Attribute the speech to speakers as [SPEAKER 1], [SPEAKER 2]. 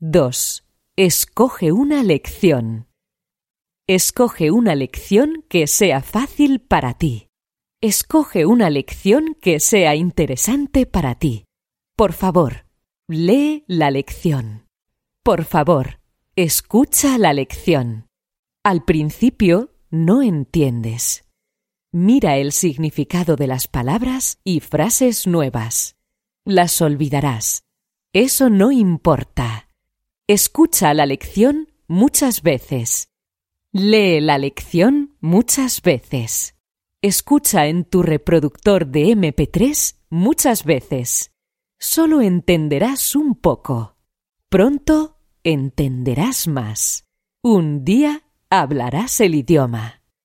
[SPEAKER 1] 2. Escoge una lección. Escoge una lección que sea fácil para ti. Escoge una lección que sea interesante para ti. Por favor, lee la lección. Por favor, escucha la lección. Al principio no entiendes. Mira el significado de las palabras y frases nuevas. Las olvidarás. Eso no importa. Escucha la lección muchas veces. Lee la lección muchas veces. Escucha en tu reproductor de MP3 muchas veces. Solo entenderás un poco. Pronto entenderás más. Un día hablarás el idioma.